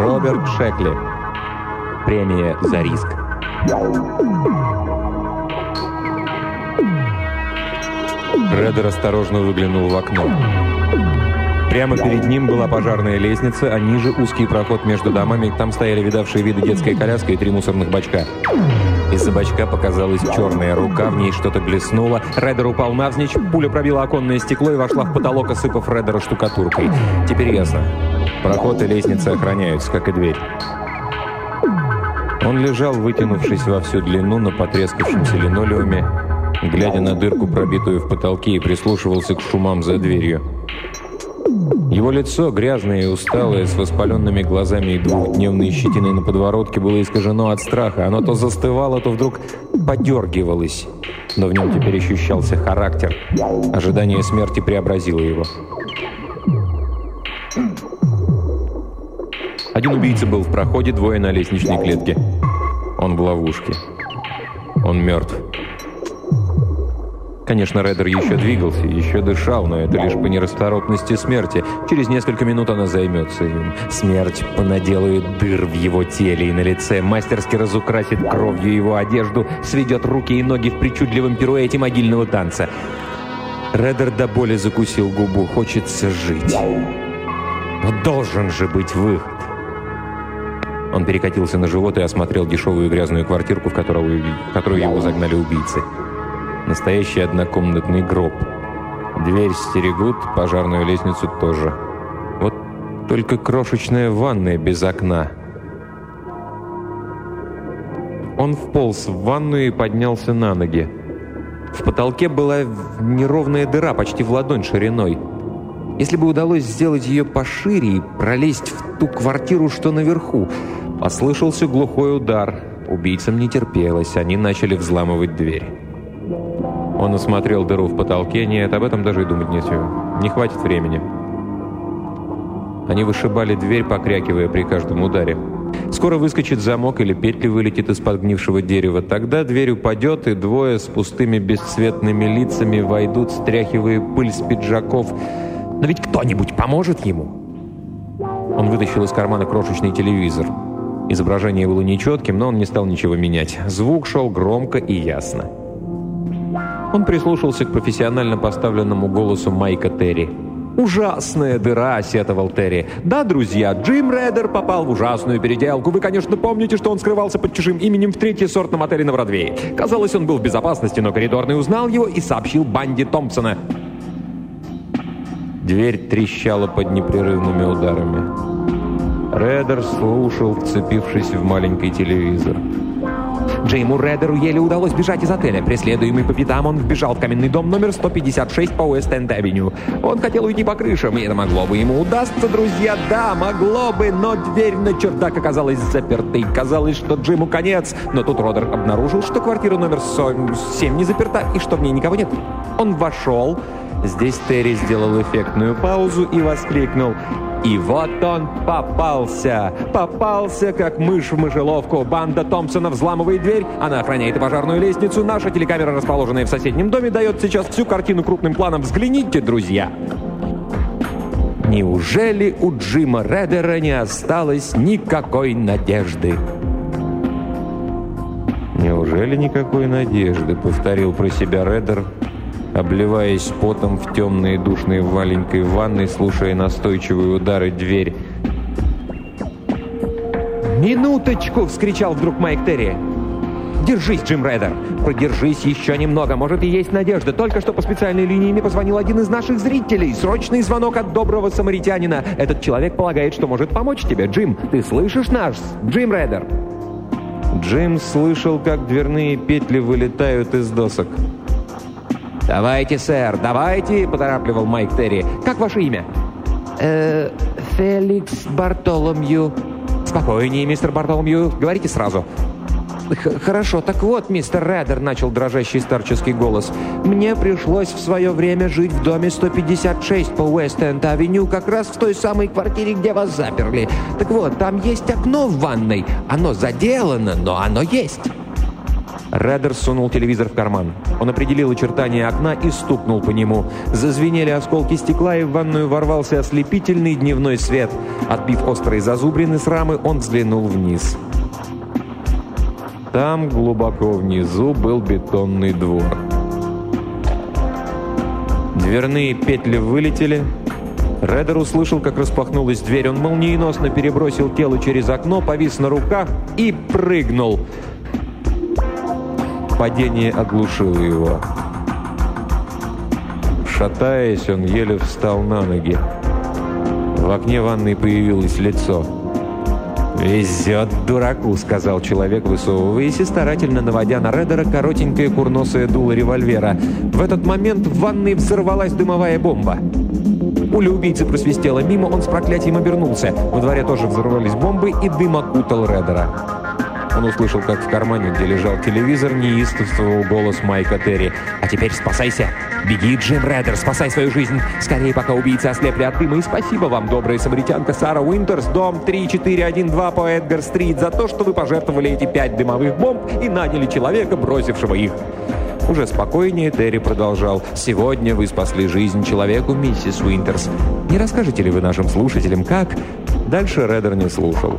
Роберт Шекли. Премия за риск. Реддер осторожно выглянул в окно. Прямо перед ним была пожарная лестница, а ниже узкий проход между домами. Там стояли видавшие виды детская коляска и три мусорных бачка. Из-за бачка показалась черная рука, в ней что-то блеснуло. Реддер упал навзничь, пуля пробила оконное стекло и вошла в потолок, осыпав Реддера штукатуркой. Теперь ясно. Проход и лестница охраняются, как и дверь. Он лежал, вытянувшись во всю длину на потрескавшемся линолеуме, глядя на дырку, пробитую в потолке, и прислушивался к шумам за дверью. Его лицо, грязное и усталое, с воспаленными глазами и двухдневной щетиной на подворотке, было искажено от страха. Оно то застывало, то вдруг подергивалось. Но в нем теперь ощущался характер. Ожидание смерти преобразило его. Один убийца был в проходе, двое на лестничной клетке. Он в ловушке. Он мертв. Конечно, Реддер еще двигался, еще дышал, но это лишь по нерасторопности смерти. Через несколько минут она займется им. Смерть понаделает дыр в его теле и на лице, мастерски разукрасит кровью его одежду, сведет руки и ноги в причудливом пируэте могильного танца. Реддер до боли закусил губу. Хочется жить. Но должен же быть выход. Он перекатился на живот и осмотрел дешевую грязную квартирку, в которую, в которую его загнали убийцы. Настоящий однокомнатный гроб. Дверь стерегут, пожарную лестницу тоже. Вот только крошечная ванная без окна. Он вполз в ванную и поднялся на ноги. В потолке была неровная дыра, почти в ладонь шириной. Если бы удалось сделать ее пошире и пролезть в ту квартиру, что наверху, послышался глухой удар. Убийцам не терпелось, они начали взламывать дверь. Он осмотрел дыру в потолке. Нет, об этом даже и думать нечего. Не хватит времени. Они вышибали дверь, покрякивая при каждом ударе. Скоро выскочит замок или петли вылетит из подгнившего дерева. Тогда дверь упадет, и двое с пустыми бесцветными лицами войдут, стряхивая пыль с пиджаков. Но ведь кто-нибудь поможет ему? Он вытащил из кармана крошечный телевизор. Изображение было нечетким, но он не стал ничего менять. Звук шел громко и ясно. Он прислушался к профессионально поставленному голосу Майка Терри. «Ужасная дыра», — сетовал Терри. «Да, друзья, Джим Реддер попал в ужасную переделку. Вы, конечно, помните, что он скрывался под чужим именем в третьесортном отеле на Бродвее. Казалось, он был в безопасности, но коридорный узнал его и сообщил банде Томпсона». Дверь трещала под непрерывными ударами. Реддер слушал, вцепившись в маленький телевизор. Джиму Реддеру еле удалось бежать из отеля. Преследуемый по пятам, он вбежал в каменный дом номер 156 по Уэст-Энд-Авеню. Он хотел уйти по крышам, и это могло бы ему удастся, друзья. Да, могло бы, но дверь на чердак оказалась запертой. Казалось, что Джиму конец, но тут Реддер обнаружил, что квартира номер 7 не заперта и что в ней никого нет. Он вошел. Здесь Терри сделал эффектную паузу и воскликнул и вот он попался. Попался, как мышь в мышеловку. Банда Томпсона взламывает дверь. Она охраняет пожарную лестницу. Наша телекамера, расположенная в соседнем доме, дает сейчас всю картину крупным планом. Взгляните, друзья. Неужели у Джима Реддера не осталось никакой надежды? «Неужели никакой надежды?» — повторил про себя Реддер, обливаясь потом в темные душные маленькой ванной, слушая настойчивые удары дверь. «Минуточку!» — вскричал вдруг Майк Терри. «Держись, Джим Райдер! Продержись еще немного, может и есть надежда. Только что по специальной линии мне позвонил один из наших зрителей. Срочный звонок от доброго самаритянина. Этот человек полагает, что может помочь тебе. Джим, ты слышишь нас? Джим Реддер!» Джим слышал, как дверные петли вылетают из досок. «Давайте, сэр, давайте!» – поторапливал Майк Терри. «Как ваше имя?» «Э, Феликс Бартоломью». «Спокойнее, мистер Бартоломью. Говорите сразу». «Хорошо, так вот, мистер Реддер», — начал дрожащий старческий голос. «Мне пришлось в свое время жить в доме 156 по Уэст-Энд-Авеню, как раз в той самой квартире, где вас заперли. Так вот, там есть окно в ванной. Оно заделано, но оно есть». Реддер сунул телевизор в карман. Он определил очертания окна и стукнул по нему. Зазвенели осколки стекла, и в ванную ворвался ослепительный дневной свет. Отбив острые зазубрины с рамы, он взглянул вниз. Там, глубоко внизу, был бетонный двор. Дверные петли вылетели. Реддер услышал, как распахнулась дверь. Он молниеносно перебросил тело через окно, повис на руках и прыгнул. Падение оглушило его. Шатаясь, он еле встал на ноги. В окне ванной появилось лицо. «Везет дураку», — сказал человек, высовываясь и старательно наводя на Реддера коротенькое курносое дуло револьвера. В этот момент в ванной взорвалась дымовая бомба. Пуля убийцы просвистела мимо, он с проклятием обернулся. Во дворе тоже взорвались бомбы, и дым окутал Реддера. Он услышал, как в кармане, где лежал телевизор, неистовствовал голос Майка Терри. «А теперь спасайся! Беги, Джим Реддер, спасай свою жизнь! Скорее, пока убийцы ослепли от дыма! И спасибо вам, добрая самаритянка Сара Уинтерс, дом 3412 по Эдгар-стрит, за то, что вы пожертвовали эти пять дымовых бомб и наняли человека, бросившего их!» Уже спокойнее Терри продолжал. «Сегодня вы спасли жизнь человеку, миссис Уинтерс. Не расскажете ли вы нашим слушателям, как?» Дальше Реддер не слушал.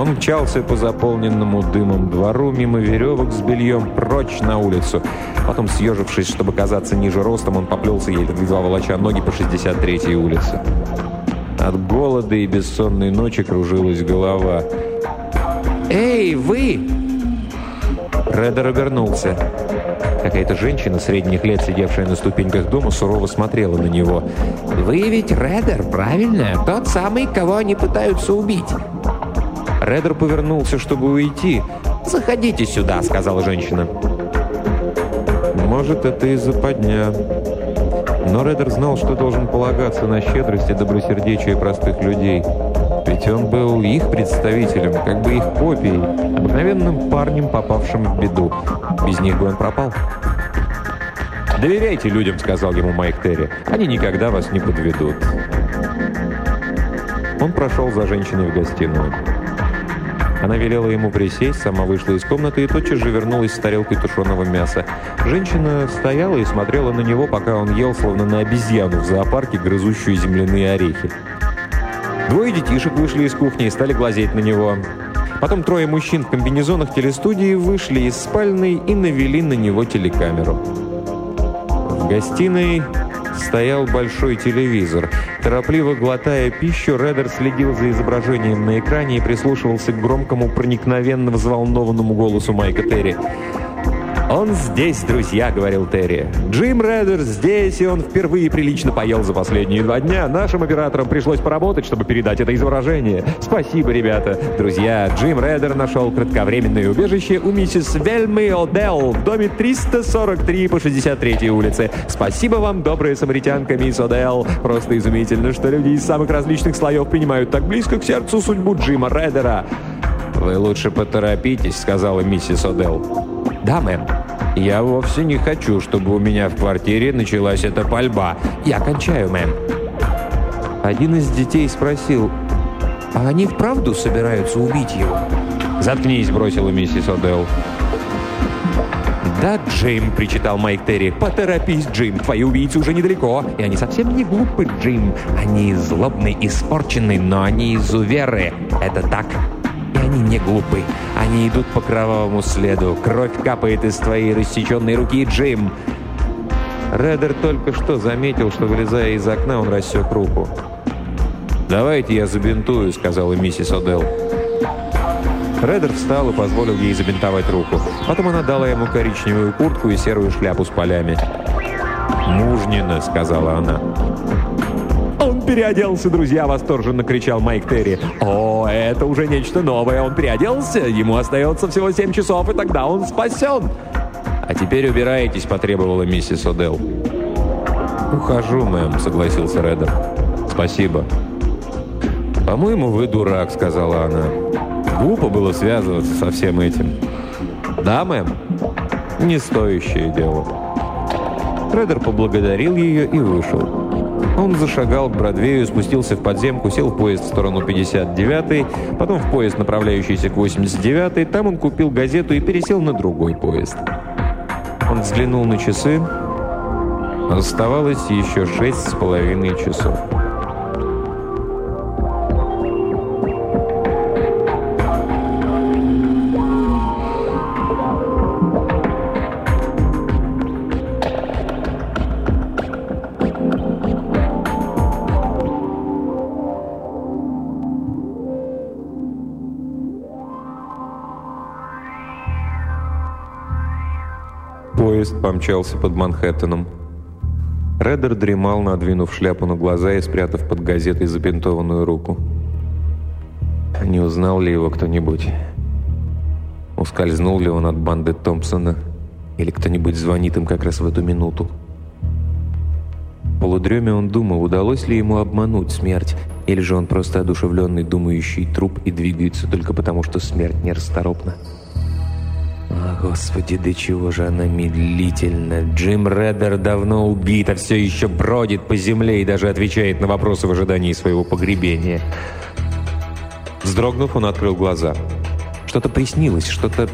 Он мчался по заполненному дымом двору, мимо веревок с бельем, прочь на улицу. Потом, съежившись, чтобы казаться ниже ростом, он поплелся, еле едва волоча ноги по 63-й улице. От голода и бессонной ночи кружилась голова. «Эй, вы!» Реддер обернулся. Какая-то женщина средних лет, сидевшая на ступеньках дома, сурово смотрела на него. «Вы ведь Реддер, правильно? Тот самый, кого они пытаются убить?» Реддер повернулся, чтобы уйти. «Заходите сюда», — сказала женщина. «Может, это из-за подня». Но Реддер знал, что должен полагаться на щедрость и добросердечие простых людей. Ведь он был их представителем, как бы их копией, обыкновенным парнем, попавшим в беду. Без них бы он пропал. «Доверяйте людям», — сказал ему Майк Терри. «Они никогда вас не подведут». Он прошел за женщиной в гостиную. Она велела ему присесть, сама вышла из комнаты и тотчас же вернулась с тарелкой тушеного мяса. Женщина стояла и смотрела на него, пока он ел, словно на обезьяну в зоопарке, грызущую земляные орехи. Двое детишек вышли из кухни и стали глазеть на него. Потом трое мужчин в комбинезонах телестудии вышли из спальной и навели на него телекамеру. В гостиной стоял большой телевизор. Торопливо глотая пищу, Реддер следил за изображением на экране и прислушивался к громкому, проникновенно взволнованному голосу Майка Терри. «Он здесь, друзья», — говорил Терри. «Джим Реддер здесь, и он впервые прилично поел за последние два дня. Нашим операторам пришлось поработать, чтобы передать это изображение. Спасибо, ребята. Друзья, Джим Реддер нашел кратковременное убежище у миссис Вельмы Одел в доме 343 по 63 улице. Спасибо вам, добрая самаритянка, мисс Одел. Просто изумительно, что люди из самых различных слоев принимают так близко к сердцу судьбу Джима Реддера». «Вы лучше поторопитесь», — сказала миссис Одел. «Да, мэм». «Я вовсе не хочу, чтобы у меня в квартире началась эта пальба. Я кончаю, мэм». Один из детей спросил, «А они вправду собираются убить его?» «Заткнись», — бросила миссис Одел. «Да, Джим!» — причитал Майк Терри. «Поторопись, Джим! Твои убийцы уже недалеко, и они совсем не глупы, Джим. Они злобны, испорчены, но они изуверы. Это так!» Они не глупы. Они идут по кровавому следу. Кровь капает из твоей рассеченной руки, Джим. Реддер только что заметил, что, вылезая из окна, он рассек руку. «Давайте я забинтую», — сказала миссис Одел. Реддер встал и позволил ей забинтовать руку. Потом она дала ему коричневую куртку и серую шляпу с полями. «Мужнина», — сказала она переоделся, друзья!» — восторженно кричал Майк Терри. «О, это уже нечто новое! Он переоделся! Ему остается всего семь часов, и тогда он спасен!» «А теперь убирайтесь!» — потребовала миссис Одел. «Ухожу, мэм», — согласился Реддер. «Спасибо». «По-моему, вы дурак», — сказала она. «Глупо было связываться со всем этим». «Да, мэм?» «Не стоящее дело». Реддер поблагодарил ее и вышел. Он зашагал к Бродвею, спустился в подземку, сел в поезд в сторону 59-й, потом в поезд, направляющийся к 89-й. Там он купил газету и пересел на другой поезд. Он взглянул на часы. Оставалось еще шесть с половиной часов. Поезд помчался под Манхэттеном. Реддер дремал, надвинув шляпу на глаза и спрятав под газетой забинтованную руку. Не узнал ли его кто-нибудь? Ускользнул ли он от банды Томпсона? Или кто-нибудь звонит им как раз в эту минуту? Полудреме он думал, удалось ли ему обмануть смерть, или же он просто одушевленный думающий труп и двигается только потому, что смерть нерасторопна. О, Господи, до чего же она медлительна. Джим Реддер давно убит, а все еще бродит по земле и даже отвечает на вопросы в ожидании своего погребения. Вздрогнув, он открыл глаза. Что-то приснилось, что-то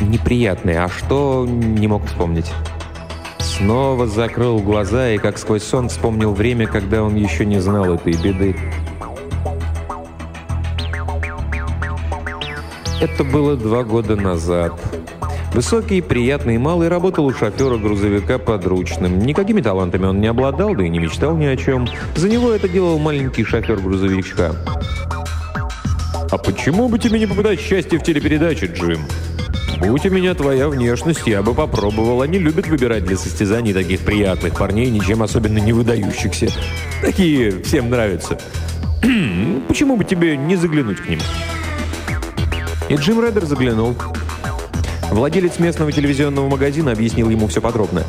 неприятное, а что не мог вспомнить. Снова закрыл глаза и, как сквозь сон, вспомнил время, когда он еще не знал этой беды. Это было два года назад. Высокий, приятный и малый работал у шофера грузовика подручным. Никакими талантами он не обладал, да и не мечтал ни о чем. За него это делал маленький шофер грузовичка. «А почему бы тебе не попытать счастье в телепередаче, Джим?» «Будь у меня твоя внешность, я бы попробовал. Они любят выбирать для состязаний таких приятных парней, ничем особенно не выдающихся. Такие всем нравятся. Почему бы тебе не заглянуть к ним?» И Джим Реддер заглянул. Владелец местного телевизионного магазина объяснил ему все подробно.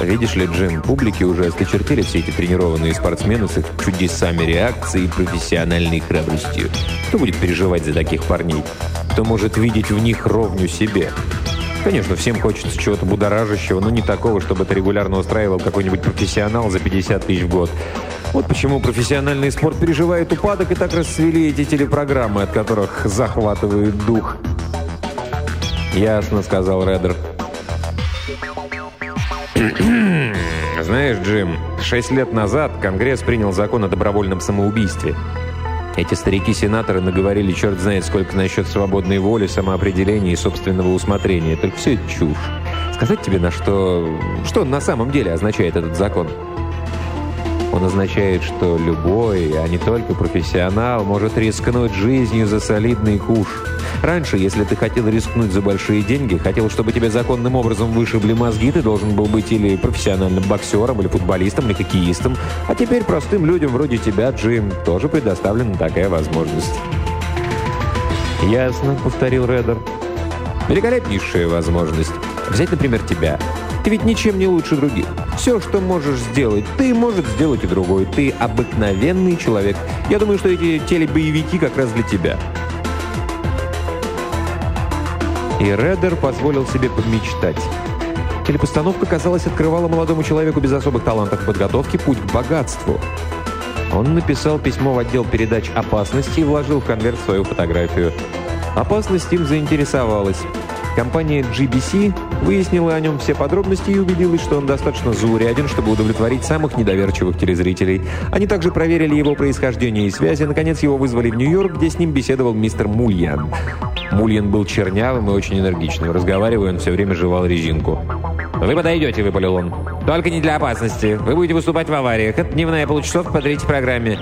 Видишь ли, Джим, публике уже осточертели все эти тренированные спортсмены с их чудесами реакции и профессиональной храбростью. Кто будет переживать за таких парней? Кто может видеть в них ровню себе? Конечно, всем хочется чего-то будоражащего, но не такого, чтобы это регулярно устраивал какой-нибудь профессионал за 50 тысяч в год. Вот почему профессиональный спорт переживает упадок и так расцвели эти телепрограммы, от которых захватывает дух. «Ясно», — сказал Реддер. «Знаешь, Джим, шесть лет назад Конгресс принял закон о добровольном самоубийстве. Эти старики-сенаторы наговорили черт знает сколько насчет свободной воли, самоопределения и собственного усмотрения. Только все чушь. Сказать тебе, на что... Что на самом деле означает этот закон?» Он означает, что любой, а не только профессионал, может рискнуть жизнью за солидный куш. Раньше, если ты хотел рискнуть за большие деньги, хотел, чтобы тебе законным образом вышибли мозги, ты должен был быть или профессиональным боксером, или футболистом, или хоккеистом. А теперь простым людям вроде тебя, Джим, тоже предоставлена такая возможность. «Ясно», — повторил Реддер. «Великолепнейшая возможность. Взять, например, тебя. Ты ведь ничем не лучше других. Все, что можешь сделать, ты может сделать и другой. Ты обыкновенный человек. Я думаю, что эти телебоевики как раз для тебя. И Реддер позволил себе помечтать. Телепостановка, казалось, открывала молодому человеку без особых талантов подготовки путь к богатству. Он написал письмо в отдел передач «Опасности» и вложил в конверт свою фотографию. Опасность им заинтересовалась. Компания GBC выяснила о нем все подробности и убедилась, что он достаточно зауряден, чтобы удовлетворить самых недоверчивых телезрителей. Они также проверили его происхождение и связи. Наконец, его вызвали в Нью-Йорк, где с ним беседовал мистер Мульян. Мульян был чернявым и очень энергичным. Разговаривая, он все время жевал резинку. «Вы подойдете», — выпалил он. «Только не для опасности. Вы будете выступать в авариях. Это дневная получасовка по третьей программе».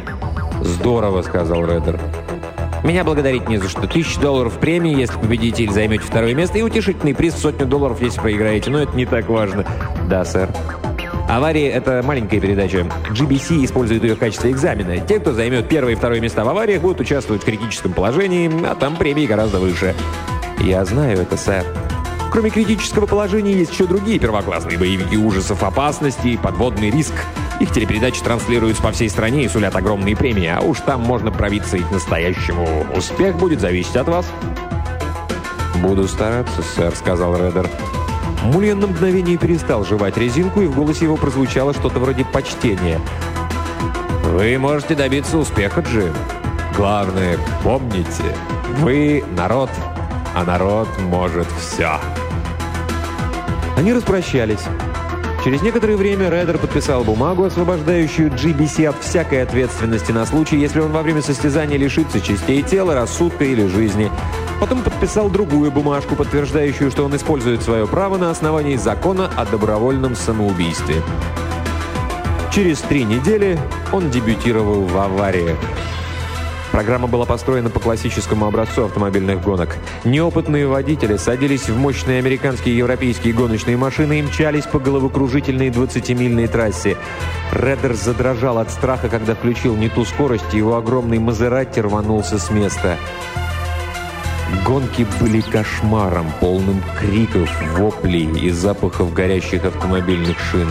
«Здорово», — сказал Реддер. Меня благодарить не за что. Тысяча долларов премии, если победитель займете второе место, и утешительный приз в сотню долларов, если проиграете. Но это не так важно. Да, сэр. Аварии – это маленькая передача. GBC использует ее в качестве экзамена. Те, кто займет первое и второе места в авариях, будут участвовать в критическом положении, а там премии гораздо выше. Я знаю это, сэр. Кроме критического положения, есть еще другие первоклассные боевики ужасов, опасности, подводный риск – их телепередачи транслируются по всей стране и сулят огромные премии, а уж там можно пробиться и к настоящему. Успех будет зависеть от вас. «Буду стараться, сэр», — сказал Реддер. Мульян на мгновение перестал жевать резинку, и в голосе его прозвучало что-то вроде почтения. Вы можете добиться успеха, Джим. Главное, помните, вы народ, а народ может все. Они распрощались. Через некоторое время Реддер подписал бумагу, освобождающую GBC от всякой ответственности на случай, если он во время состязания лишится частей тела, рассудка или жизни. Потом подписал другую бумажку, подтверждающую, что он использует свое право на основании закона о добровольном самоубийстве. Через три недели он дебютировал в аварии. Программа была построена по классическому образцу автомобильных гонок. Неопытные водители садились в мощные американские и европейские гоночные машины и мчались по головокружительной 20-мильной трассе. Реддер задрожал от страха, когда включил не ту скорость, и его огромный Мазератти рванулся с места. Гонки были кошмаром, полным криков, воплей и запахов горящих автомобильных шин.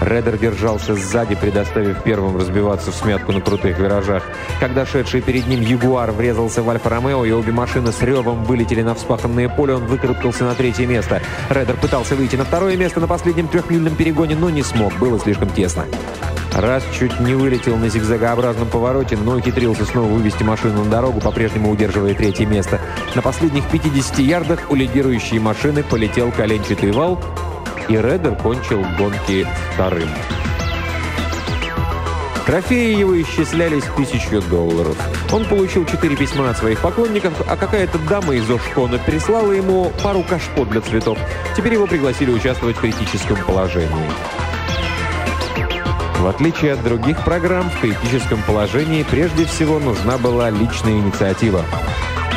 Редер держался сзади, предоставив первым разбиваться в смятку на крутых виражах. Когда шедший перед ним Ягуар врезался в Альфа-Ромео, и обе машины с ревом вылетели на вспаханное поле, он выкарабкался на третье место. Редер пытался выйти на второе место на последнем трехмильном перегоне, но не смог, было слишком тесно. Раз чуть не вылетел на зигзагообразном повороте, но ухитрился снова вывести машину на дорогу, по-прежнему удерживая третье место. На последних 50 ярдах у лидирующей машины полетел коленчатый вал, и Реддер кончил гонки вторым. Трофеи его исчислялись в тысячу долларов. Он получил четыре письма от своих поклонников, а какая-то дама из Ошкона прислала ему пару кашпот для цветов. Теперь его пригласили участвовать в критическом положении. В отличие от других программ, в критическом положении прежде всего нужна была личная инициатива.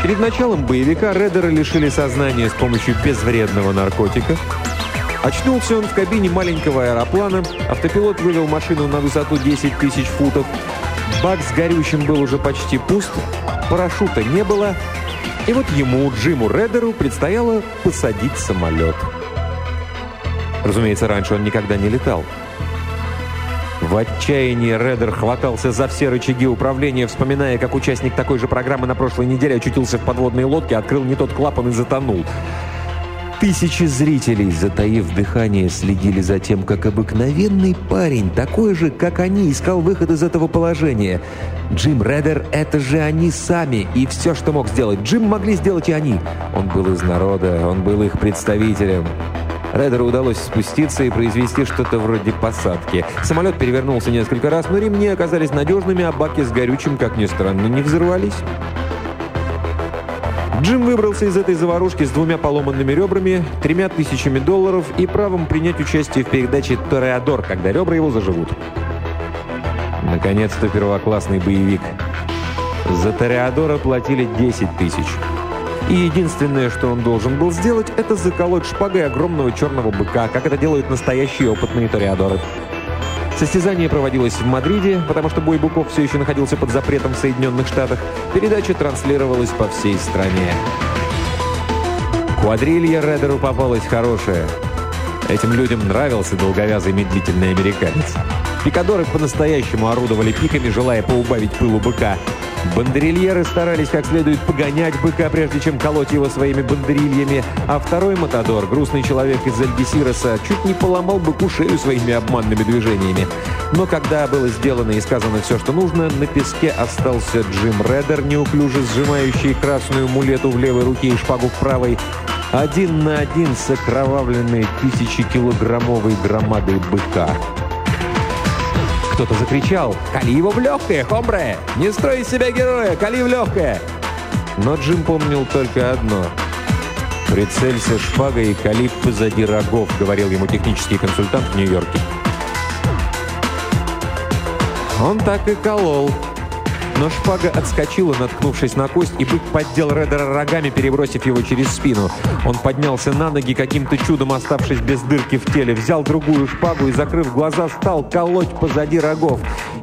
Перед началом боевика Реддера лишили сознания с помощью безвредного наркотика – Очнулся он в кабине маленького аэроплана, автопилот вывел машину на высоту 10 тысяч футов, бак с горючим был уже почти пуст, парашюта не было, и вот ему, Джиму Реддеру, предстояло посадить самолет. Разумеется, раньше он никогда не летал. В отчаянии Реддер хватался за все рычаги управления, вспоминая, как участник такой же программы на прошлой неделе очутился в подводной лодке, открыл не тот клапан и затонул. Тысячи зрителей, затаив дыхание, следили за тем, как обыкновенный парень, такой же, как они, искал выход из этого положения. Джим Реддер — это же они сами, и все, что мог сделать Джим, могли сделать и они. Он был из народа, он был их представителем. Реддеру удалось спуститься и произвести что-то вроде посадки. Самолет перевернулся несколько раз, но ремни оказались надежными, а баки с горючим, как ни странно, не взорвались. Джим выбрался из этой заварушки с двумя поломанными ребрами, тремя тысячами долларов и правом принять участие в передаче «Тореадор», когда ребра его заживут. Наконец-то первоклассный боевик. За Тореадора платили 10 тысяч. И единственное, что он должен был сделать, это заколоть шпагой огромного черного быка, как это делают настоящие опытные Тореадоры. Состязание проводилось в Мадриде, потому что бой быков все еще находился под запретом в Соединенных Штатах. Передача транслировалась по всей стране. Квадрилья Редеру попалась хорошая. Этим людям нравился долговязый медлительный американец. Пикадоры по-настоящему орудовали пиками, желая поубавить пылу быка. Бандерильеры старались как следует погонять быка, прежде чем колоть его своими бандерильями, а второй Матадор, грустный человек из Альгесироса, чуть не поломал быку шею своими обманными движениями. Но когда было сделано и сказано все, что нужно, на песке остался Джим Реддер, неуклюже сжимающий красную мулету в левой руке и шпагу в правой, один на один с окровавленной тысячекилограммовой громадой быка. Кто-то закричал «Кали его в легкое, хомбре! Не строй из себя героя, кали в легкое!» Но Джим помнил только одно. «Прицелься шпагой и кали позади рогов», — говорил ему технический консультант в Нью-Йорке. Он так и колол. Но шпага отскочила, наткнувшись на кость, и бык поддел Редера рогами, перебросив его через спину. Он поднялся на ноги, каким-то чудом оставшись без дырки в теле, взял другую шпагу и, закрыв глаза, стал колоть позади рогов.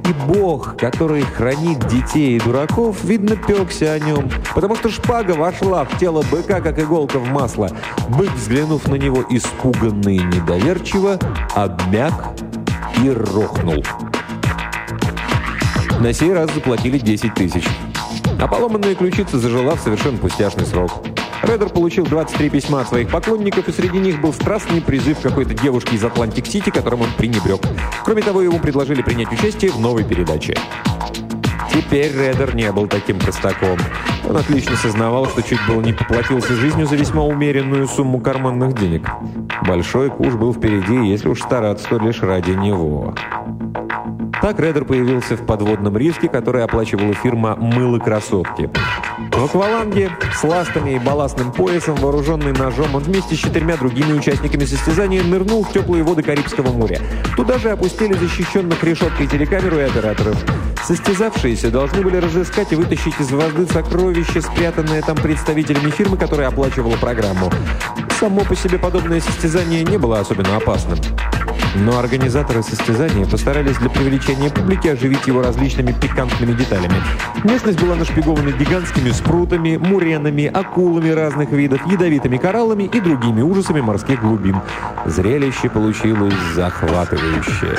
И Бог, который хранит детей и дураков, видно, пекся о нем, потому что шпага вошла в тело быка, как иголка в масло. Бык, взглянув на него испуганно и недоверчиво, обмяк и рухнул. На сей раз заплатили 10 тысяч. А поломанная ключица зажила в совершенно пустяшный срок. Реддер получил 23 письма от своих поклонников, и среди них был страстный призыв какой-то девушки из Атлантик-Сити, которым он пренебрег. Кроме того, ему предложили принять участие в новой передаче. Теперь Реддер не был таким простаком. Он отлично сознавал, что чуть было не поплатился жизнью за весьма умеренную сумму карманных денег. Большой куш был впереди, если уж стараться, то лишь ради него. Так Реддер появился в подводном риске, который оплачивала фирма «Мыло красотки». В акваланге с ластами и балластным поясом, вооруженный ножом, он вместе с четырьмя другими участниками состязания нырнул в теплые воды Карибского моря. Туда же опустили защищенных решеткой телекамеру и операторов. Состязавшиеся должны были разыскать и вытащить из воды сокровища, спрятанное там представителями фирмы, которая оплачивала программу. Само по себе подобное состязание не было особенно опасным. Но организаторы состязания постарались для привлечения публики оживить его различными пикантными деталями. Местность была нашпигована гигантскими спрутами, муренами, акулами разных видов, ядовитыми кораллами и другими ужасами морских глубин. Зрелище получилось захватывающее.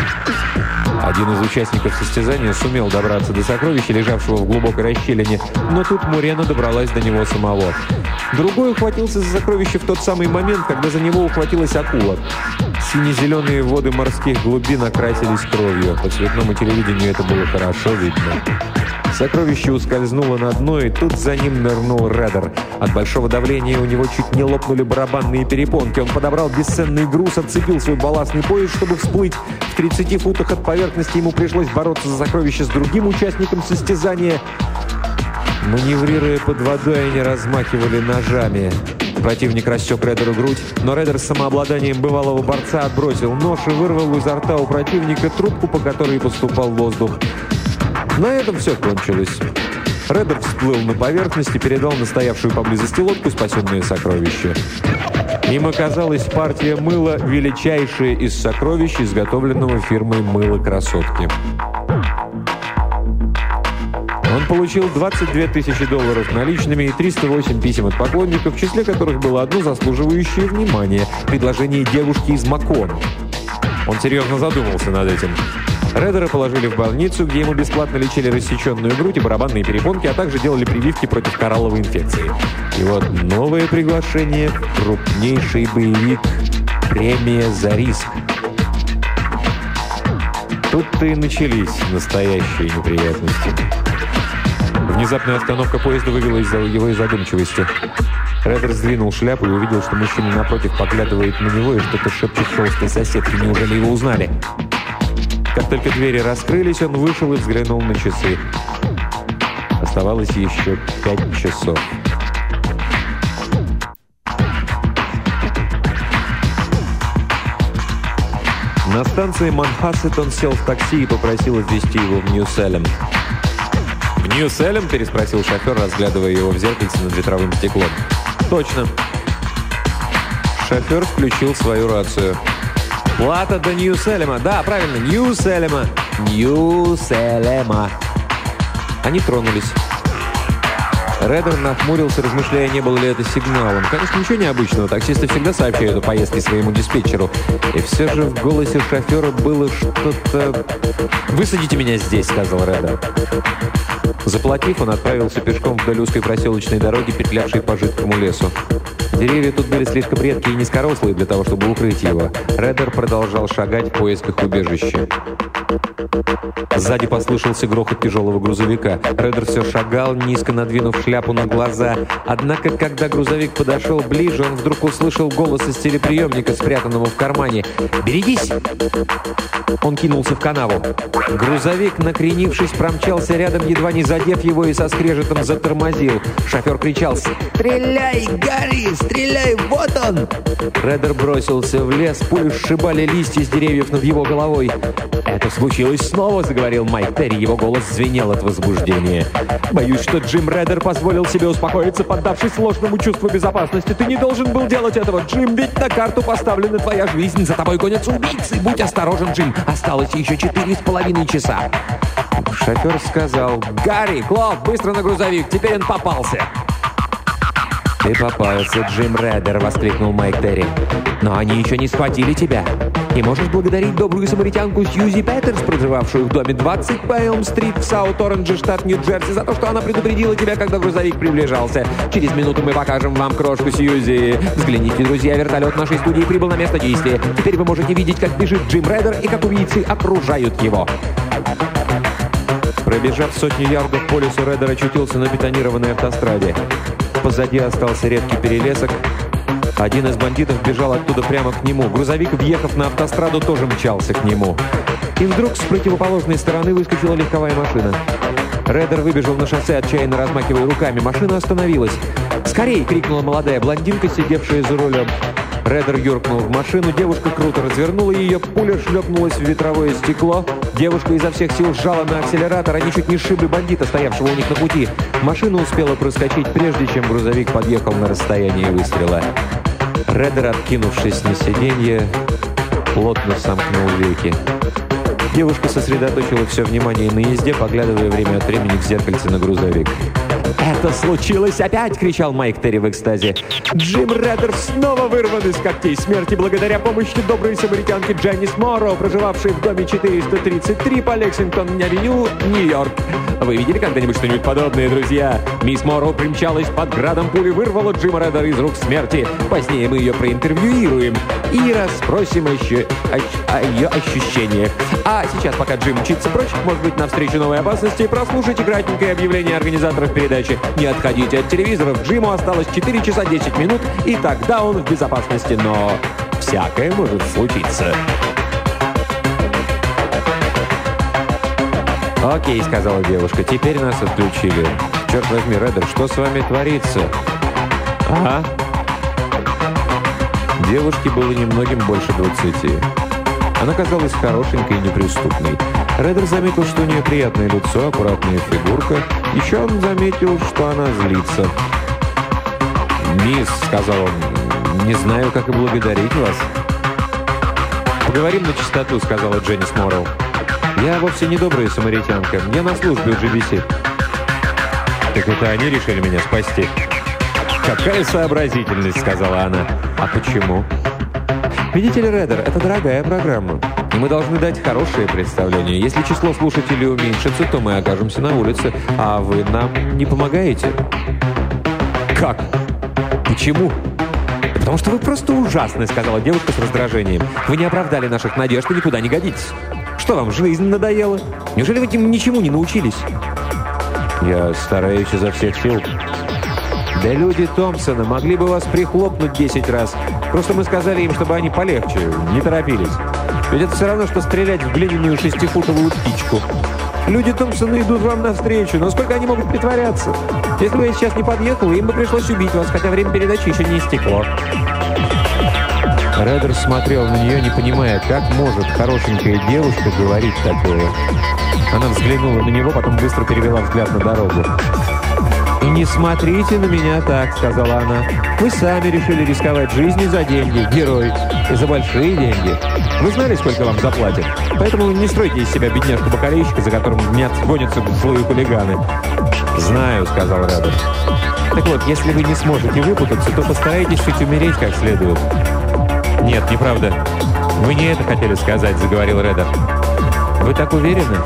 Один из участников состязания сумел добраться до сокровища, лежавшего в глубокой расщелине, но тут Мурена добралась до него самого. Другой ухватился за сокровище в тот самый момент, когда за него ухватилась акула. Сине-зеленые воды морских глубин окрасились кровью. По цветному телевидению это было хорошо видно. Сокровище ускользнуло на дно, и тут за ним нырнул Реддер. От большого давления у него чуть не лопнули барабанные перепонки. Он подобрал бесценный груз, отцепил свой балластный пояс, чтобы всплыть. В 30 футах от поверхности ему пришлось бороться за сокровище с другим участником состязания. Маневрируя под водой, они размахивали ножами. Противник рассек Реддеру грудь, но Реддер с самообладанием бывалого борца отбросил нож и вырвал изо рта у противника трубку, по которой поступал воздух. На этом все кончилось. Реддер всплыл на поверхность и передал настоявшую поблизости лодку спасенные сокровища. Им оказалась партия мыла, величайшая из сокровищ, изготовленного фирмой «Мыло красотки». Он получил 22 тысячи долларов наличными и 308 писем от поклонников, в числе которых было одно заслуживающее внимания – предложение девушки из Макона. Он серьезно задумался над этим. Реддера положили в больницу, где ему бесплатно лечили рассеченную грудь и барабанные перепонки, а также делали прививки против коралловой инфекции. И вот новое приглашение – крупнейший боевик «Премия за риск». Тут-то и начались настоящие неприятности. Внезапная остановка поезда вывела из его из задумчивости. Реддер сдвинул шляпу и увидел, что мужчина напротив поглядывает на него и что-то шепчет толстой соседке. Неужели его узнали? Как только двери раскрылись, он вышел и взглянул на часы. Оставалось еще пять часов. На станции Манхассет он сел в такси и попросил отвезти его в Нью-Селем. «В Нью-Селем?» – переспросил шофер, разглядывая его в зеркальце над ветровым стеклом. «Точно». Шофер включил свою рацию. «Плата до Нью-Селема». «Да, правильно, Нью-Селема». «Нью-Селема». Они тронулись. Реддер нахмурился, размышляя, не было ли это сигналом. Конечно, ничего необычного. Таксисты всегда сообщают о поездке своему диспетчеру. И все же в голосе шофера было что-то... «Высадите меня здесь», — сказал Реддер. Заплатив, он отправился пешком вдоль узкой проселочной дороги, петлявшей по жидкому лесу. Деревья тут были слишком редкие и низкорослые для того, чтобы укрыть его. Реддер продолжал шагать в поисках убежища. Сзади послышался грохот тяжелого грузовика. Реддер все шагал, низко надвинув шляпу на глаза. Однако, когда грузовик подошел ближе, он вдруг услышал голос из телеприемника, спрятанного в кармане. «Берегись!» Он кинулся в канаву. Грузовик, накренившись, промчался рядом, едва не задев его и со скрежетом затормозил. Шофер кричал «Стреляй, Гарри! Стреляй! Вот он!» Реддер бросился в лес, пули сшибали листья с деревьев над его головой. «Это случилось снова», — заговорил Майк Терри. Его голос звенел от возбуждения. «Боюсь, что Джим Реддер позволил себе успокоиться, поддавшись ложному чувству безопасности. Ты не должен был делать этого, Джим, ведь на карту поставлена твоя жизнь. За тобой гонятся убийцы. Будь осторожен, Джим. Осталось еще четыре с половиной часа». Шофер сказал, «Гарри, Клод, быстро на грузовик, теперь он попался». «Ты попался, Джим Реддер!» — воскликнул Майк Терри. «Но они еще не схватили тебя. И можешь благодарить добрую самаритянку Сьюзи Петерс, проживавшую в доме 20 по Элм-стрит в Саут-Оранже, штат Нью-Джерси, за то, что она предупредила тебя, когда грузовик приближался. Через минуту мы покажем вам крошку Сьюзи. Взгляните, друзья, вертолет нашей студии прибыл на место действия. Теперь вы можете видеть, как бежит Джим Реддер и как убийцы окружают его». Пробежав сотни ярдов по лесу, Реддер очутился на бетонированной автостраде. Позади остался редкий перелесок. Один из бандитов бежал оттуда прямо к нему. Грузовик, въехав на автостраду, тоже мчался к нему. И вдруг с противоположной стороны выскочила легковая машина. Реддер выбежал на шоссе, отчаянно размахивая руками. Машина остановилась. «Скорей!» — крикнула молодая блондинка, сидевшая за рулем. Реддер юркнул в машину, девушка круто развернула ее, пуля шлепнулась в ветровое стекло. Девушка изо всех сил сжала на акселератор, они чуть не сшибли бандита, стоявшего у них на пути. Машина успела проскочить, прежде чем грузовик подъехал на расстояние выстрела. Реддер, откинувшись на сиденье, плотно сомкнул веки. Девушка сосредоточила все внимание на езде, поглядывая время от времени в зеркальце на грузовик. «Это случилось опять!» — кричал Майк Терри в экстазе. Джим Реддер снова вырван из когтей смерти благодаря помощи доброй самаритянки Дженнис Морро, проживавшей в доме 433 по Лексингтон-авеню, Нью-Йорк. Вы видели когда-нибудь что-нибудь подобное, друзья? Мисс Морро примчалась под градом пули, вырвала Джима Реддера из рук смерти. Позднее мы ее проинтервьюируем и расспросим еще о, о ее ощущениях. А сейчас, пока Джим мчится прочь, может быть, навстречу новой опасности, прослушайте кратенькое объявление организаторов передачи. Не отходите от телевизоров, Джиму осталось 4 часа 10 минут, и тогда он в безопасности, но всякое может случиться. «Окей», — сказала девушка, — «теперь нас отключили. Черт возьми, Реддер, что с вами творится?» «Ага». Девушке было немногим больше двадцати. Она казалась хорошенькой и неприступной. Реддер заметил, что у нее приятное лицо, аккуратная фигурка. Еще он заметил, что она злится. «Мисс», — сказал он, — «не знаю, как и благодарить вас». «Поговорим на чистоту», — сказала Дженнис Моррелл. «Я вовсе не добрая самаритянка. Я на службе у GBC». «Так это они решили меня спасти?» «Какая сообразительность», — сказала она. «А почему?» «Видите ли, Реддер, это дорогая программа. И мы должны дать хорошее представление. Если число слушателей уменьшится, то мы окажемся на улице, а вы нам не помогаете». «Как? Почему?» «Потому что вы просто ужасны», — сказала девушка с раздражением. «Вы не оправдали наших надежд и никуда не годитесь. Что вам, жизнь надоела? Неужели вы этим ничему не научились?» «Я стараюсь изо всех сил». «Да люди Томпсона могли бы вас прихлопнуть 10 раз. Просто мы сказали им, чтобы они полегче, не торопились. Ведь это все равно, что стрелять в глиняную шестифутовую птичку. Люди Томпсона идут вам навстречу, но сколько они могут притворяться? Если бы я сейчас не подъехал, им бы пришлось убить вас, хотя время передачи еще не истекло». Реддер смотрел на нее, не понимая, как может хорошенькая девушка говорить такое. Она взглянула на него, потом быстро перевела взгляд на дорогу. «И не смотрите на меня так», — сказала она. «Вы сами решили рисковать жизнью за деньги, герой, и за большие деньги. Вы знали, сколько вам заплатят? Поэтому не стройте из себя бедняжку-бакалейщика, за которым гонятся злые хулиганы». «Знаю», — сказал Реддер. «Так вот, если вы не сможете выпутаться, то постарайтесь хоть умереть как следует». «Нет, неправда. Вы не это хотели сказать», — заговорил Реддер. «Вы так уверены?»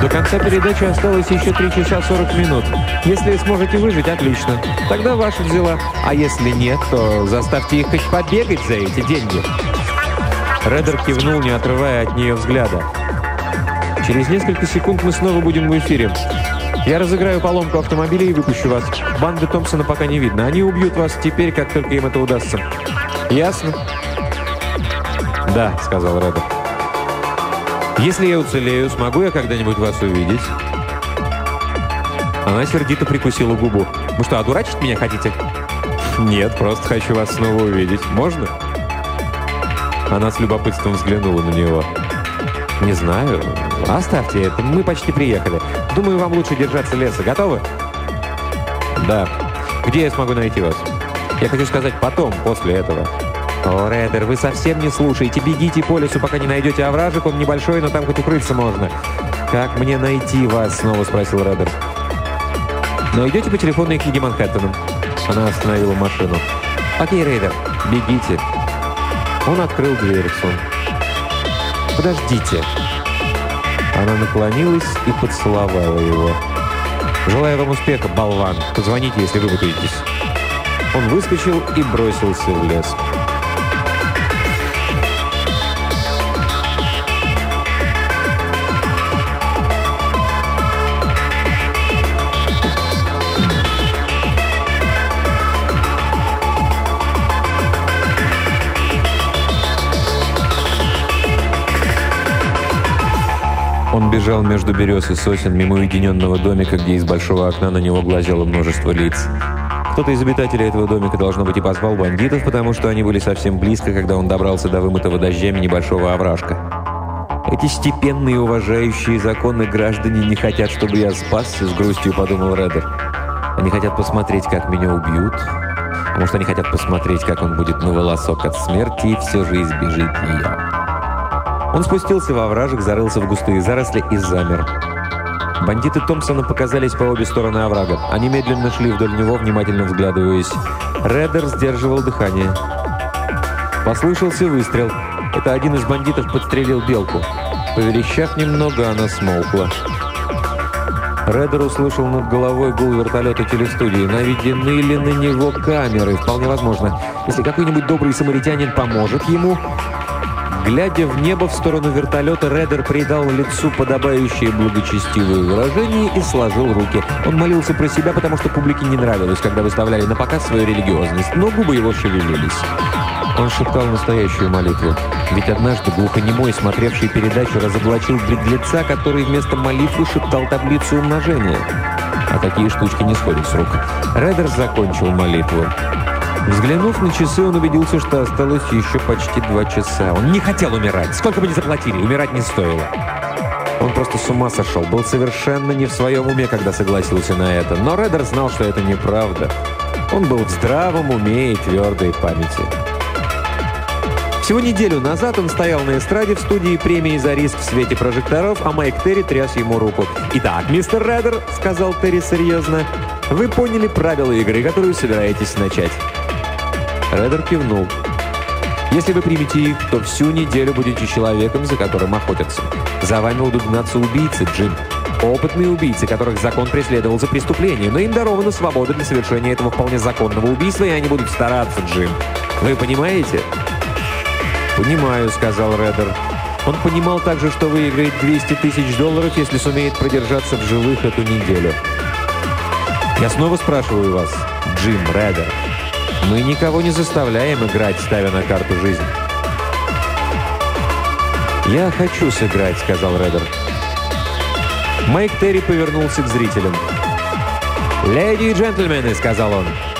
До конца передачи осталось еще 3 часа 40 минут. Если сможете выжить, отлично. Тогда ваша взяла. А если нет, то заставьте их хоть побегать за эти деньги. Реддер кивнул, не отрывая от нее взгляда. Через несколько секунд мы снова будем в эфире. Я разыграю поломку автомобиля и выпущу вас. Банды Томпсона пока не видно. Они убьют вас теперь, как только им это удастся. Ясно? Да, сказал Реддер. Если я уцелею, смогу я когда-нибудь вас увидеть? Она сердито прикусила губу. Вы что, одурачить меня хотите? Нет, просто хочу вас снова увидеть. Можно? Она с любопытством взглянула на него. «Не знаю. Оставьте это. Мы почти приехали. Думаю, вам лучше держаться леса. Готовы?» «Да. Где я смогу найти вас?» «Я хочу сказать потом, после этого». «О, Реддер, вы совсем не слушаете. Бегите по лесу, пока не найдете овражек. Он небольшой, но там хоть укрыться можно». «Как мне найти вас?» — снова спросил Реддер. «Но идете по телефонной книге Манхэттена. Она остановила машину. «Окей, Рейдер, бегите». Он открыл дверцу. «Подождите». Она наклонилась и поцеловала его. «Желаю вам успеха, болван. Позвоните, если вы выпадетесь». Он выскочил и бросился в лес. Он бежал между берез и сосен мимо уединенного домика, где из большого окна на него глазело множество лиц. Кто-то из обитателей этого домика, должно быть, и позвал бандитов, потому что они были совсем близко, когда он добрался до вымытого дождями небольшого овражка. «Эти степенные, уважающие законы граждане не хотят, чтобы я спасся», — с грустью подумал Реддер. «Они хотят посмотреть, как меня убьют. А может, они хотят посмотреть, как он будет на волосок от смерти и все же избежит ее». Он спустился во вражек, зарылся в густые заросли и замер. Бандиты Томпсона показались по обе стороны оврага. Они медленно шли вдоль него, внимательно взглядываясь. Реддер сдерживал дыхание. Послышался выстрел. Это один из бандитов подстрелил белку. Поверещав немного, она смолкла. Реддер услышал над головой гул вертолета телестудии. Наведены ли на него камеры? Вполне возможно. Если какой-нибудь добрый самаритянин поможет ему, Глядя в небо в сторону вертолета, Редер придал лицу подобающее благочестивое выражение и сложил руки. Он молился про себя, потому что публике не нравилось, когда выставляли на показ свою религиозность, но губы его шевелились. Он шептал настоящую молитву. Ведь однажды глухонемой, смотревший передачу, разоблачил беглеца, который вместо молитвы шептал таблицу умножения. А такие штучки не сходят с рук. Редер закончил молитву. Взглянув на часы, он убедился, что осталось еще почти два часа. Он не хотел умирать. Сколько бы ни заплатили, умирать не стоило. Он просто с ума сошел. Был совершенно не в своем уме, когда согласился на это. Но Реддер знал, что это неправда. Он был в здравом уме и твердой памяти. Всего неделю назад он стоял на эстраде в студии премии за риск в свете прожекторов, а Майк Терри тряс ему руку. «Итак, мистер Реддер», — сказал Терри серьезно, — «вы поняли правила игры, которую собираетесь начать». Реддер кивнул. «Если вы примете их, то всю неделю будете человеком, за которым охотятся. За вами будут гнаться убийцы, Джим. Опытные убийцы, которых закон преследовал за преступление, но им дарована свобода для совершения этого вполне законного убийства, и они будут стараться, Джим. Вы понимаете?» «Понимаю», — сказал Реддер. Он понимал также, что выиграет 200 тысяч долларов, если сумеет продержаться в живых эту неделю. «Я снова спрашиваю вас, Джим Реддер, мы никого не заставляем играть, ставя на карту жизнь. «Я хочу сыграть», — сказал Реддер. Майк Терри повернулся к зрителям. «Леди и джентльмены», — сказал он, —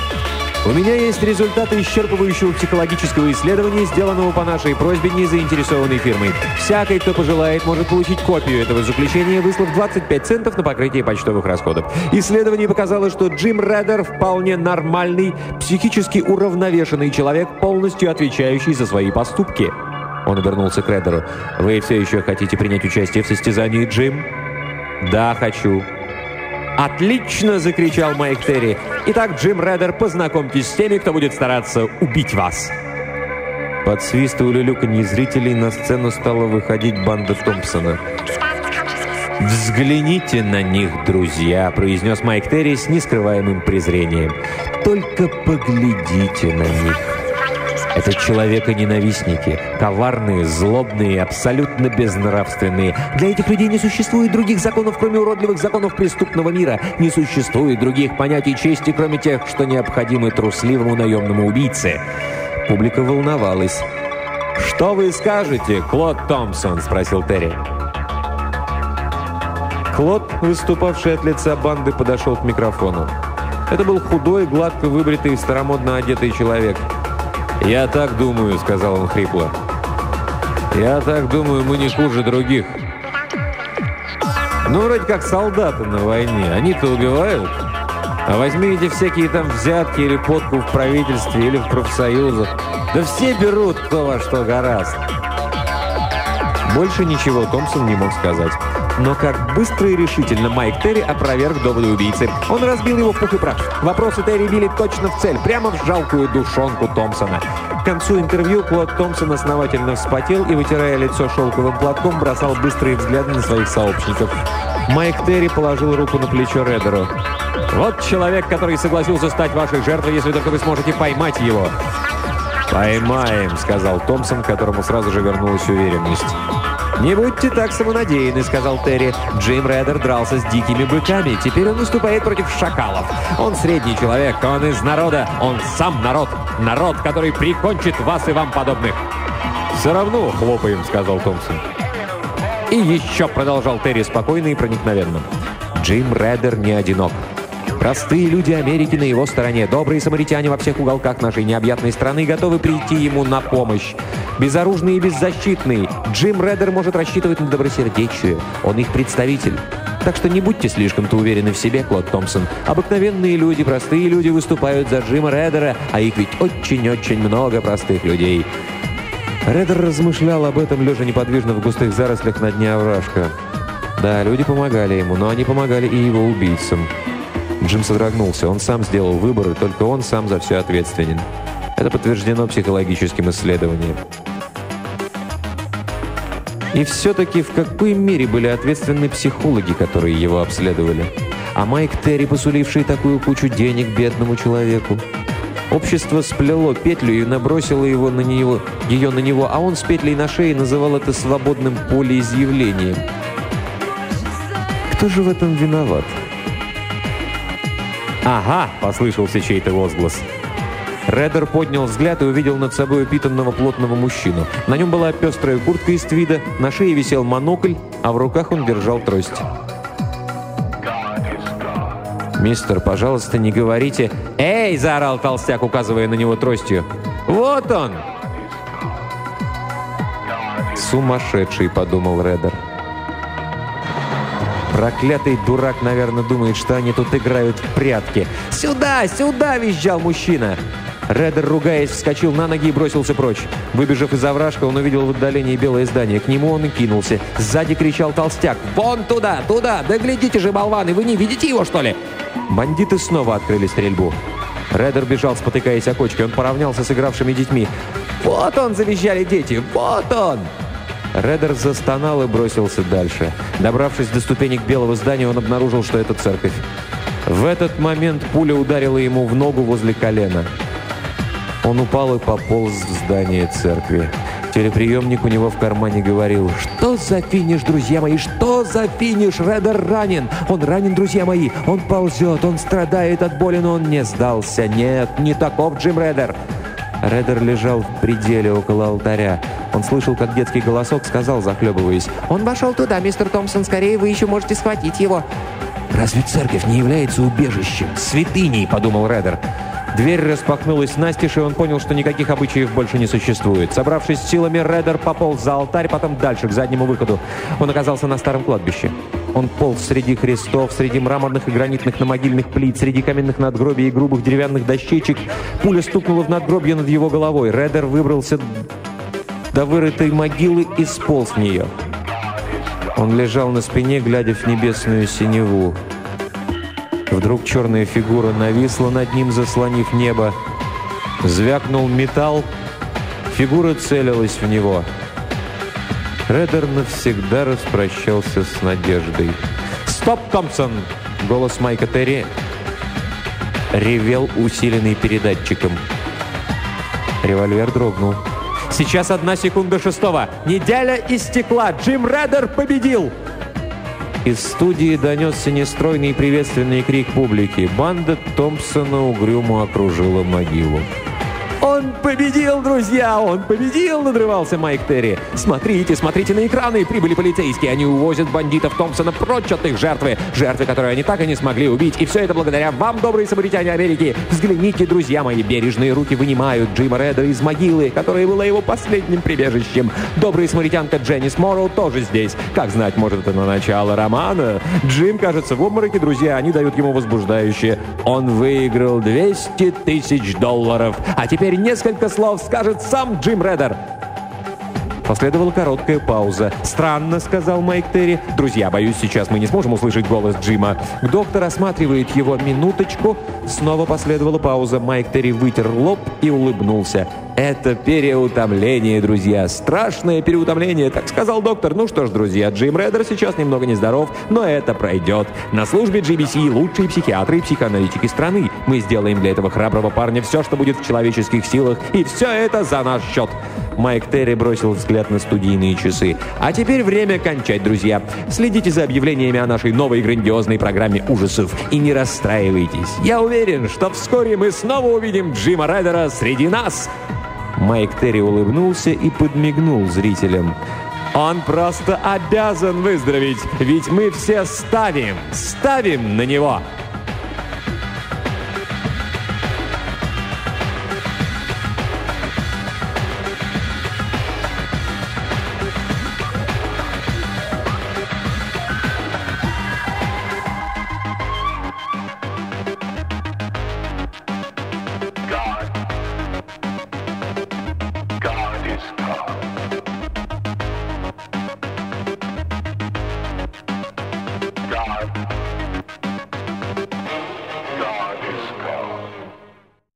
у меня есть результаты исчерпывающего психологического исследования, сделанного по нашей просьбе незаинтересованной фирмой. Всякий, кто пожелает, может получить копию этого заключения, выслав 25 центов на покрытие почтовых расходов. Исследование показало, что Джим Реддер вполне нормальный, психически уравновешенный человек, полностью отвечающий за свои поступки. Он обернулся к Реддеру. «Вы все еще хотите принять участие в состязании, Джим?» «Да, хочу». «Отлично!» – закричал Майк Терри. «Итак, Джим Реддер, познакомьтесь с теми, кто будет стараться убить вас!» Под свист и улюлюканье зрителей на сцену стала выходить банда Томпсона. «Взгляните на них, друзья!» – произнес Майк Терри с нескрываемым презрением. «Только поглядите на них!» Это человека-ненавистники, коварные, злобные, абсолютно безнравственные. Для этих людей не существует других законов, кроме уродливых законов преступного мира. Не существует других понятий чести, кроме тех, что необходимы трусливому наемному убийце. Публика волновалась. «Что вы скажете, Клод Томпсон?» – спросил Терри. Клод, выступавший от лица банды, подошел к микрофону. Это был худой, гладко выбритый, старомодно одетый человек – «Я так думаю», — сказал он хрипло. «Я так думаю, мы не хуже других». «Ну, вроде как солдаты на войне. Они-то убивают. А возьми эти всякие там взятки или подку в правительстве или в профсоюзах. Да все берут кто во что гораст». Больше ничего Томпсон не мог сказать. Но как быстро и решительно Майк Терри опроверг доводы убийцы. Он разбил его в пух и прах. Вопросы Терри били точно в цель, прямо в жалкую душонку Томпсона. К концу интервью Клод Томпсон основательно вспотел и, вытирая лицо шелковым платком, бросал быстрые взгляды на своих сообщников. Майк Терри положил руку на плечо Редеру. «Вот человек, который согласился стать вашей жертвой, если только вы сможете поймать его». «Поймаем», — сказал Томпсон, которому сразу же вернулась уверенность. «Не будьте так самонадеянны», — сказал Терри. «Джим Реддер дрался с дикими быками. Теперь он выступает против шакалов. Он средний человек, он из народа. Он сам народ. Народ, который прикончит вас и вам подобных». «Все равно хлопаем», — сказал Томпсон. «И еще», — продолжал Терри спокойно и проникновенно. «Джим Реддер не одинок. Простые люди Америки на его стороне, добрые самаритяне во всех уголках нашей необъятной страны готовы прийти ему на помощь. Безоружный и беззащитный, Джим Реддер может рассчитывать на добросердечие. Он их представитель. Так что не будьте слишком-то уверены в себе, Клод Томпсон. Обыкновенные люди, простые люди выступают за Джима Реддера, а их ведь очень-очень много простых людей. Реддер размышлял об этом, лежа неподвижно в густых зарослях на дне овражка. Да, люди помогали ему, но они помогали и его убийцам. Джим содрогнулся. Он сам сделал выбор, и только он сам за все ответственен. Это подтверждено психологическим исследованием. И все-таки в какой мере были ответственны психологи, которые его обследовали? А Майк Терри, посуливший такую кучу денег бедному человеку? Общество сплело петлю и набросило его на него, ее на него, а он с петлей на шее называл это свободным полеизъявлением. Кто же в этом виноват? «Ага!» — послышался чей-то возглас. Реддер поднял взгляд и увидел над собой упитанного плотного мужчину. На нем была пестрая куртка из твида, на шее висел монокль, а в руках он держал трость. «Мистер, пожалуйста, не говорите...» «Эй!» – заорал толстяк, указывая на него тростью. «Вот он!» «Сумасшедший!» – подумал Реддер. Проклятый дурак, наверное, думает, что они тут играют в прятки. «Сюда! Сюда!» – визжал мужчина. Реддер, ругаясь, вскочил на ноги и бросился прочь. Выбежав из овражка, он увидел в отдалении белое здание. К нему он и кинулся. Сзади кричал толстяк. «Вон туда! Туда! Да глядите же, болваны! Вы не видите его, что ли?» Бандиты снова открыли стрельбу. Реддер бежал, спотыкаясь о кочке. Он поравнялся с игравшими детьми. «Вот он!» – завизжали дети. «Вот он!» Редер застонал и бросился дальше. Добравшись до ступенек белого здания, он обнаружил, что это церковь. В этот момент пуля ударила ему в ногу возле колена. Он упал и пополз в здание церкви. Телеприемник у него в кармане говорил, «Что за финиш, друзья мои? Что за финиш? Редер ранен! Он ранен, друзья мои! Он ползет, он страдает от боли, но он не сдался! Нет, не таков Джим Редер!» Редер лежал в пределе около алтаря. Он слышал, как детский голосок сказал, захлебываясь. «Он вошел туда, мистер Томпсон, скорее вы еще можете схватить его». «Разве церковь не является убежищем, святыней?» – подумал Редер. Дверь распахнулась настежь, и он понял, что никаких обычаев больше не существует. Собравшись силами, Редер пополз за алтарь, потом дальше, к заднему выходу. Он оказался на старом кладбище. Он полз среди крестов, среди мраморных и гранитных намогильных плит, среди каменных надгробий и грубых деревянных дощечек. Пуля стукнула в надгробье над его головой. Редер выбрался до вырытой могилы и сполз в нее. Он лежал на спине, глядя в небесную синеву. Вдруг черная фигура нависла над ним, заслонив небо. Звякнул металл. Фигура целилась в него. Редер навсегда распрощался с надеждой. «Стоп, Томпсон!» Голос Майка Терри ревел, усиленный передатчиком. Револьвер дрогнул. «Сейчас одна секунда шестого! Неделя истекла! Джим Редер победил!» Из студии донесся нестройный приветственный крик публики. Банда Томпсона угрюмо окружила могилу. «Он победил, друзья! Он победил!» — надрывался Майк Терри. «Смотрите, смотрите на экраны! Прибыли полицейские! Они увозят бандитов Томпсона прочь от их жертвы! Жертвы, которые они так и не смогли убить! И все это благодаря вам, добрые самаритяне Америки! Взгляните, друзья мои! Бережные руки вынимают Джима Реда из могилы, которая была его последним прибежищем! Добрая самаритянка Дженнис Морроу тоже здесь! Как знать, может, это на начало романа? Джим, кажется, в обмороке, друзья, они дают ему возбуждающее. Он выиграл 200 тысяч долларов! А теперь теперь несколько слов скажет сам Джим Реддер. Последовала короткая пауза. «Странно», — сказал Майк Терри. «Друзья, боюсь, сейчас мы не сможем услышать голос Джима». Доктор осматривает его минуточку. Снова последовала пауза. Майк Терри вытер лоб и улыбнулся. «Это переутомление, друзья. Страшное переутомление, так сказал доктор. Ну что ж, друзья, Джим Реддер сейчас немного нездоров, но это пройдет. На службе GBC лучшие психиатры и психоаналитики страны. Мы сделаем для этого храброго парня все, что будет в человеческих силах, и все это за наш счет». Майк Терри бросил взгляд на студийные часы. «А теперь время кончать, друзья. Следите за объявлениями о нашей новой грандиозной программе ужасов и не расстраивайтесь. Я уверен, что вскоре мы снова увидим Джима Райдера среди нас!» Майк Терри улыбнулся и подмигнул зрителям. «Он просто обязан выздороветь, ведь мы все ставим, ставим на него!»